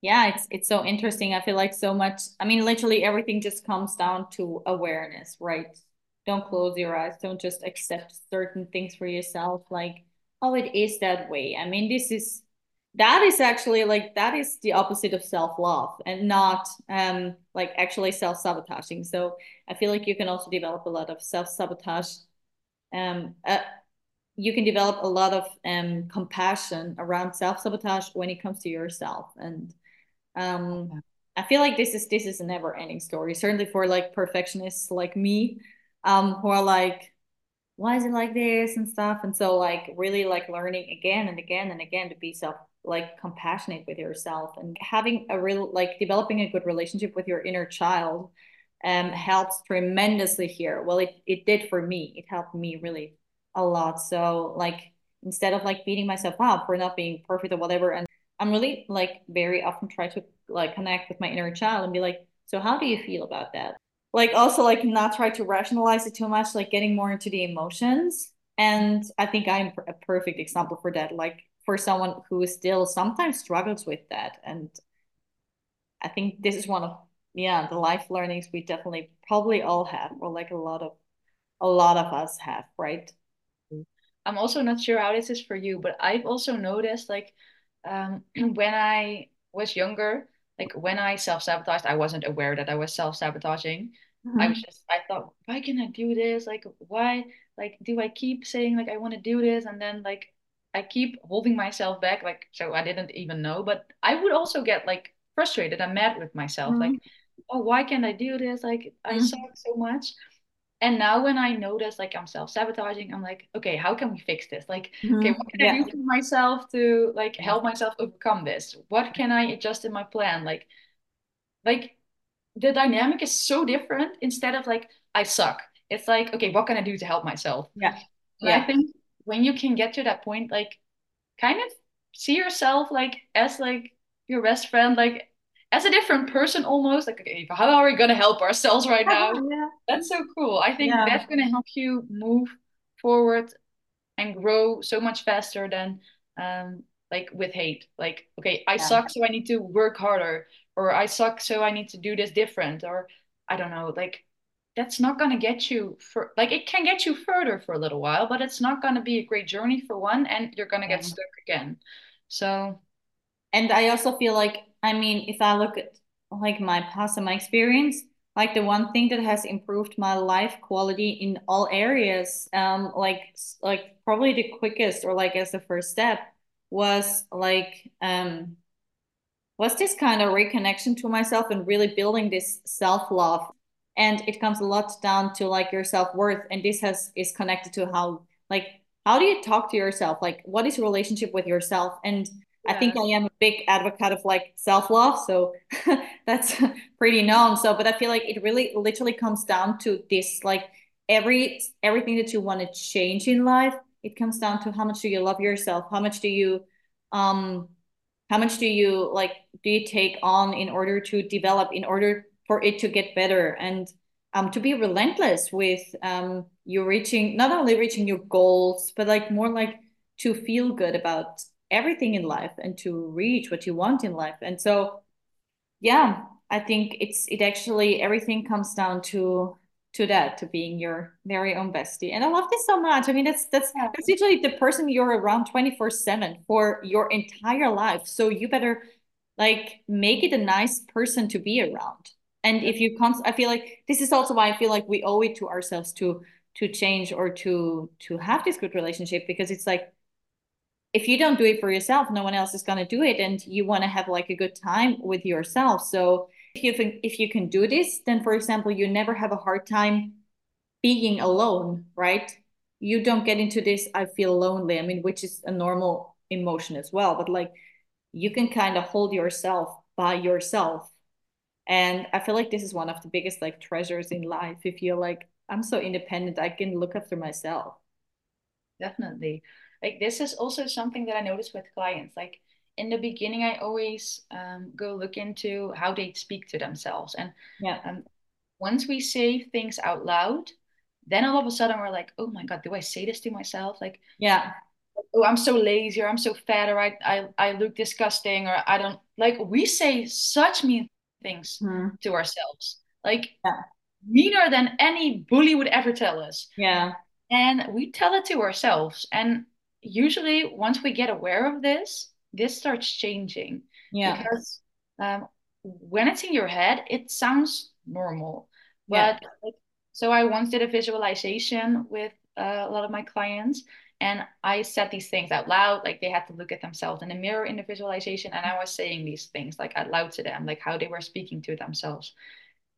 yeah, it's it's so interesting. I feel like so much. I mean, literally everything just comes down to awareness, right? Don't close your eyes. Don't just accept certain things for yourself. Like, oh, it is that way. I mean, this is that is actually like that is the opposite of self-love and not um like actually self-sabotaging. So i feel like you can also develop a lot of self-sabotage. Um uh, you can develop a lot of um compassion around self-sabotage when it comes to yourself. And um i feel like this is this is a never ending story certainly for like perfectionists like me um who are like why is it like this and stuff? And so like really like learning again and again and again to be self like compassionate with yourself and having a real like developing a good relationship with your inner child um helps tremendously here. Well it, it did for me. It helped me really a lot. So like instead of like beating myself up for not being perfect or whatever and i'm really like very often try to like connect with my inner child and be like so how do you feel about that? Like also like not try to rationalize it too much like getting more into the emotions. And I think I'm a perfect example for that. Like for someone who still sometimes struggles with that. And I think this is one of yeah, the life learnings we definitely probably all have, or like a lot of a lot of us have, right? I'm also not sure how this is for you, but I've also noticed like um, <clears throat> when I was younger, like when I self-sabotaged, I wasn't aware that I was self-sabotaging. Mm-hmm. I was just I thought, why can I do this? Like why like do I keep saying like I want to do this and then like I keep holding myself back like so I didn't even know but I would also get like frustrated and mad with myself mm-hmm. like oh why can't I do this like I mm-hmm. suck so much and now when I notice like I'm self-sabotaging I'm like okay how can we fix this like mm-hmm. okay what can yeah. I do for myself to like help myself overcome this what can I adjust in my plan like like the dynamic is so different instead of like I suck it's like okay what can i do to help myself yeah yeah. i think when you can get to that point like kind of see yourself like as like your best friend like as a different person almost like okay how are we going to help ourselves right <laughs> now yeah. that's so cool i think yeah. that's going to help you move forward and grow so much faster than um like with hate like okay i yeah. suck so i need to work harder or i suck so i need to do this different or i don't know like that's not going to get you for like it can get you further for a little while but it's not going to be a great journey for one and you're going to get stuck again. So and i also feel like i mean if i look at like my past and my experience like the one thing that has improved my life quality in all areas um like like probably the quickest or like as the first step was like um was this kind of reconnection to myself and really building this self-love and it comes a lot down to like your self-worth and this has is connected to how like how do you talk to yourself? Like what is your relationship with yourself? And yeah. i think i am a big advocate of like self-love so <laughs> that's pretty known. So but i feel like it really literally comes down to this like every everything that you want to change in life it comes down to how much do you love yourself? How much do you um how much do you like do you take on in order to develop in order for it to get better and um, to be relentless with um, you reaching not only reaching your goals but like more like to feel good about everything in life and to reach what you want in life. And so yeah i think it's it actually everything comes down to to that to being your very own bestie. And i love this so much. I mean that's that's yeah. that's usually the person you're around 24 7 for your entire life. So you better like make it a nice person to be around and if you const- i feel like this is also why i feel like we owe it to ourselves to to change or to to have this good relationship because it's like if you don't do it for yourself no one else is going to do it and you want to have like a good time with yourself. So if you think if you can do this then for example you never have a hard time being alone right? You don't get into this i feel lonely i mean which is a normal emotion as well but like you can kind of hold yourself by yourself and i feel like this is one of the biggest like treasures in life. If you're like i'm so independent i can look after myself. Definitely. Like this is also something that i notice with clients. Like in the beginning i always um, go look into how they speak to themselves. And yeah. um, once we say things out loud then all of a sudden we're like oh my god do i say this to myself? Like yeah. Oh i'm so lazy or i'm so fat or i i, I look disgusting or i don't like we say such mean things mm. to ourselves. Like yeah. meaner than any bully would ever tell us. Yeah. And we tell it to ourselves. And usually once we get aware of this this starts changing. Yeah. Because um, when it's in your head it sounds normal. But yeah. like, so i once did a visualization with uh, a lot of my clients and I said these things out loud, like they had to look at themselves in the mirror in the visualization. And I was saying these things like out loud to them, like how they were speaking to themselves.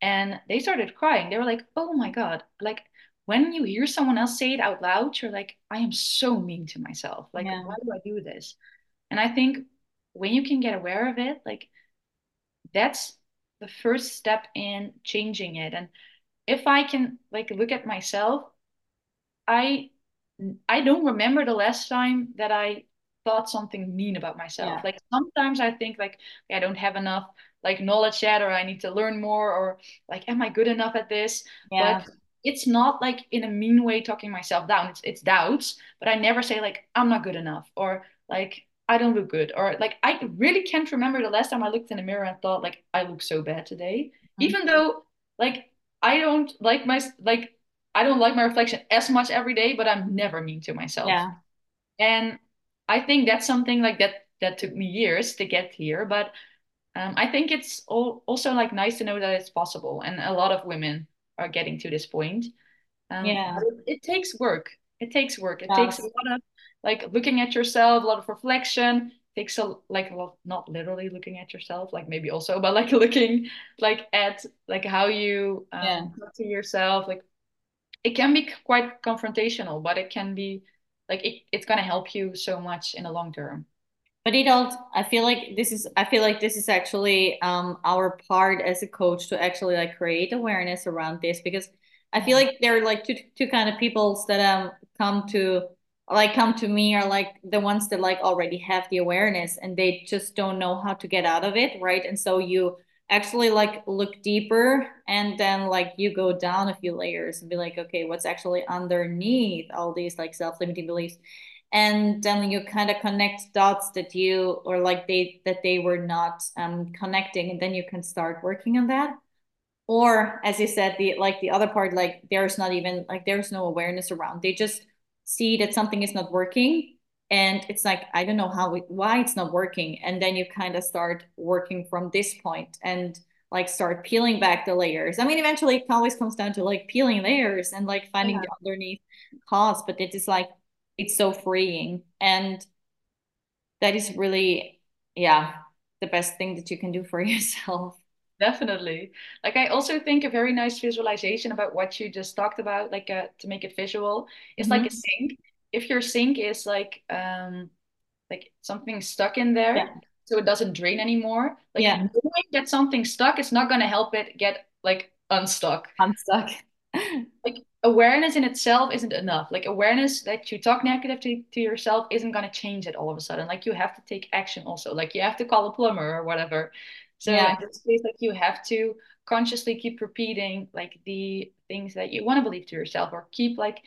And they started crying. They were like, oh my God. Like when you hear someone else say it out loud, you're like, I am so mean to myself. Like, yeah. why do I do this? And I think when you can get aware of it, like that's the first step in changing it. And if I can like look at myself, I I don't remember the last time that I thought something mean about myself. Yeah. Like sometimes I think like I don't have enough like knowledge yet, or I need to learn more, or like am I good enough at this? Yeah. But it's not like in a mean way talking myself down. It's it's doubts, but I never say like I'm not good enough or like I don't look good or like I really can't remember the last time I looked in the mirror and thought like I look so bad today. Mm-hmm. Even though like I don't like my like I don't like my reflection as much every day, but I'm never mean to myself. Yeah. And I think that's something like that that took me years to get here, but um, I think it's all, also like nice to know that it's possible, and a lot of women are getting to this point. Um, yeah, it, it, takes work. It takes work. It yes. takes a lot of like looking at yourself, a lot of reflection. It takes a like well, not literally looking at yourself, like maybe also, but like <laughs> looking like at like how you um, yeah. talk to yourself. Like it can be quite confrontational, but it can be like it, it's gonna help you so much in the long term. But it also i feel like this is i feel like this is actually um our part as a coach to actually like create awareness around this because i feel like there are like two two kind of peoples that um come to like come to me are like the ones that like already have the awareness and they just don't know how to get out of it right? And so you actually like look deeper and then like you go down a few layers and be like okay what's actually underneath all these like self-limiting beliefs? And then you kind of connect dots that you or like they that they were not um, connecting and then you can start working on that. Or as you said the like the other part like there's not even like there's no awareness around. They just see that something is not working and it's like i don't know how it, why it's not working. And then you kind of start working from this point and like start peeling back the layers. I mean eventually it always comes down to like peeling layers and like finding yeah. the underneath cause but it is like it's so freeing. And that is really yeah the best thing that you can do for <laughs> yourself. Definitely. Like i also think a very nice visualization about what you just talked about like uh, to make it visual is mm-hmm. like a sink if your sink is like um like something stuck in there yeah. so it doesn't drain anymore like yeah. knowing that something stuck is not going to help it get like unstuck unstuck <laughs> like awareness in itself isn't enough. Like awareness that you talk negatively to yourself isn't going to change it all of a sudden. Like you have to take action also. Like you have to call a plumber or whatever. So yeah. in this case, like you have to consciously keep repeating like the things that you want to believe to yourself or keep like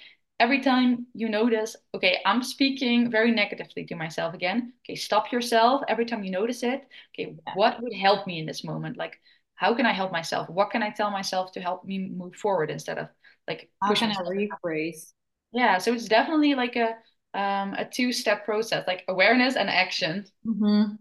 every time you notice, okay, I'm speaking very negatively to myself again. Okay, stop yourself every time you notice it. Okay, yeah. what would help me in this moment? Like, how can I help myself? What can I tell myself to help me move forward instead of like how can I rephrase? Yeah, so it's definitely like a um a two step process, like awareness and action. Mm-hmm.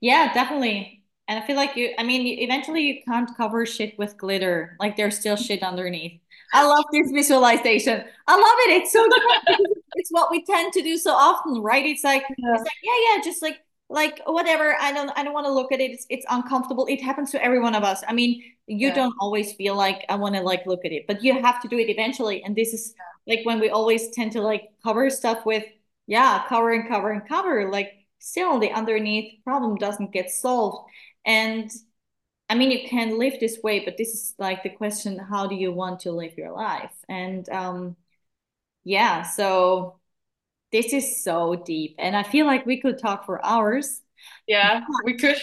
Yeah, definitely. And I feel like you, I mean, eventually you can't cover shit with glitter. Like there's still shit underneath. I love this visualization. I love it. It's so <laughs> good. it's what we tend to do so often, right? It's like, yeah. it's like, yeah, yeah, just like like whatever i don't i don't want to look at it it's, it's uncomfortable it happens to every one of us i mean you yeah. don't always feel like i want to like look at it but you have to do it eventually and this is like when we always tend to like cover stuff with yeah cover and cover and cover like still the underneath problem doesn't get solved and i mean you can live this way but this is like the question how do you want to live your life? And um yeah so this is so deep and i feel like we could talk for hours. Yeah <laughs> we could.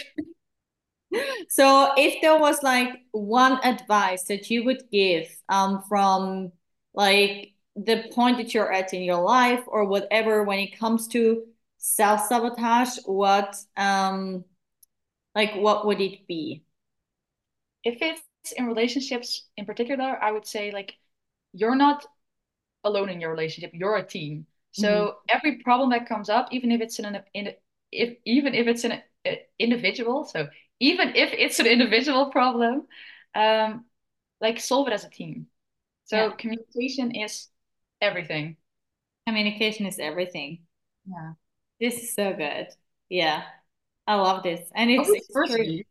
So if there was like one advice that you would give um from like the point that you're at in your life or whatever when it comes to self-sabotage what um like what would it be if it's in relationships in particular i would say like you're not alone in your relationship you're a team so mm-hmm. every problem that comes up, even if it's an in, if even if it's an uh, individual, so even if it's an individual problem, um, like solve it as a team. So yeah. communication is everything. Communication is everything. Yeah. This is so good. Yeah. I love this. And it's, it's true.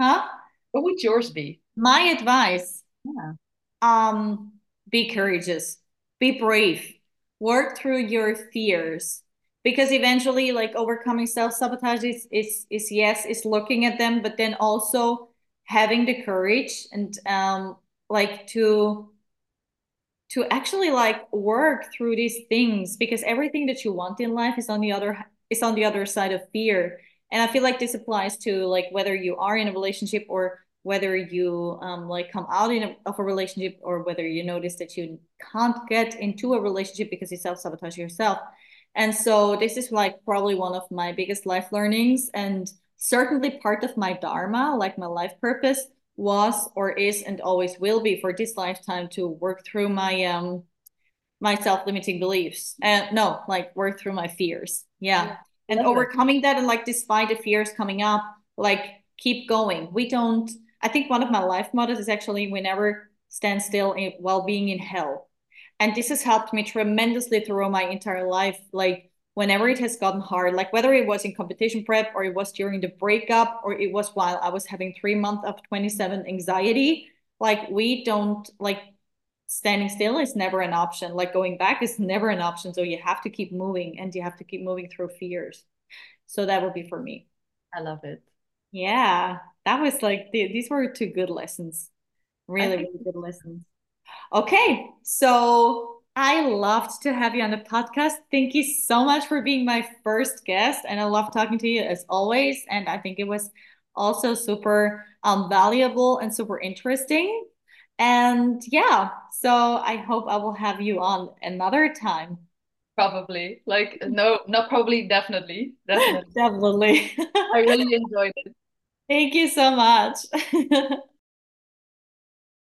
Huh? What would yours be? My advice. Yeah. Um, be courageous. Be brave work through your fears because eventually like overcoming self-sabotage is, is is yes is looking at them but then also having the courage and um like to to actually like work through these things because everything that you want in life is on the other is on the other side of fear and i feel like this applies to like whether you are in a relationship or whether you um, like come out in a, of a relationship or whether you notice that you can't get into a relationship because you self-sabotage yourself. And so this is like probably one of my biggest life learnings and certainly part of my dharma like my life purpose was or is and always will be for this lifetime to work through my um my self-limiting beliefs and no like work through my fears. Yeah, yeah. and overcoming that and like despite the fears coming up like keep going. We don't i think one of my life models is actually we never stand still while being in hell. And this has helped me tremendously through my entire life like whenever it has gotten hard like whether it was in competition prep or it was during the breakup or it was while i was having three months of 27 anxiety like we don't like standing still is never an option. Like going back is never an option. So you have to keep moving and you have to keep moving through fears. So that would be for me. I love it. Yeah that was like these were two good lessons really really good lessons okay so I loved to have you on the podcast. Thank you so much for being my first guest. And I love talking to you as always. And I think it was also super um, valuable and super interesting. And yeah, so I hope I will have you on another time. Probably. Like, no, not probably, definitely. Definitely. <laughs> definitely. I really enjoyed it. Thank you so much. <laughs>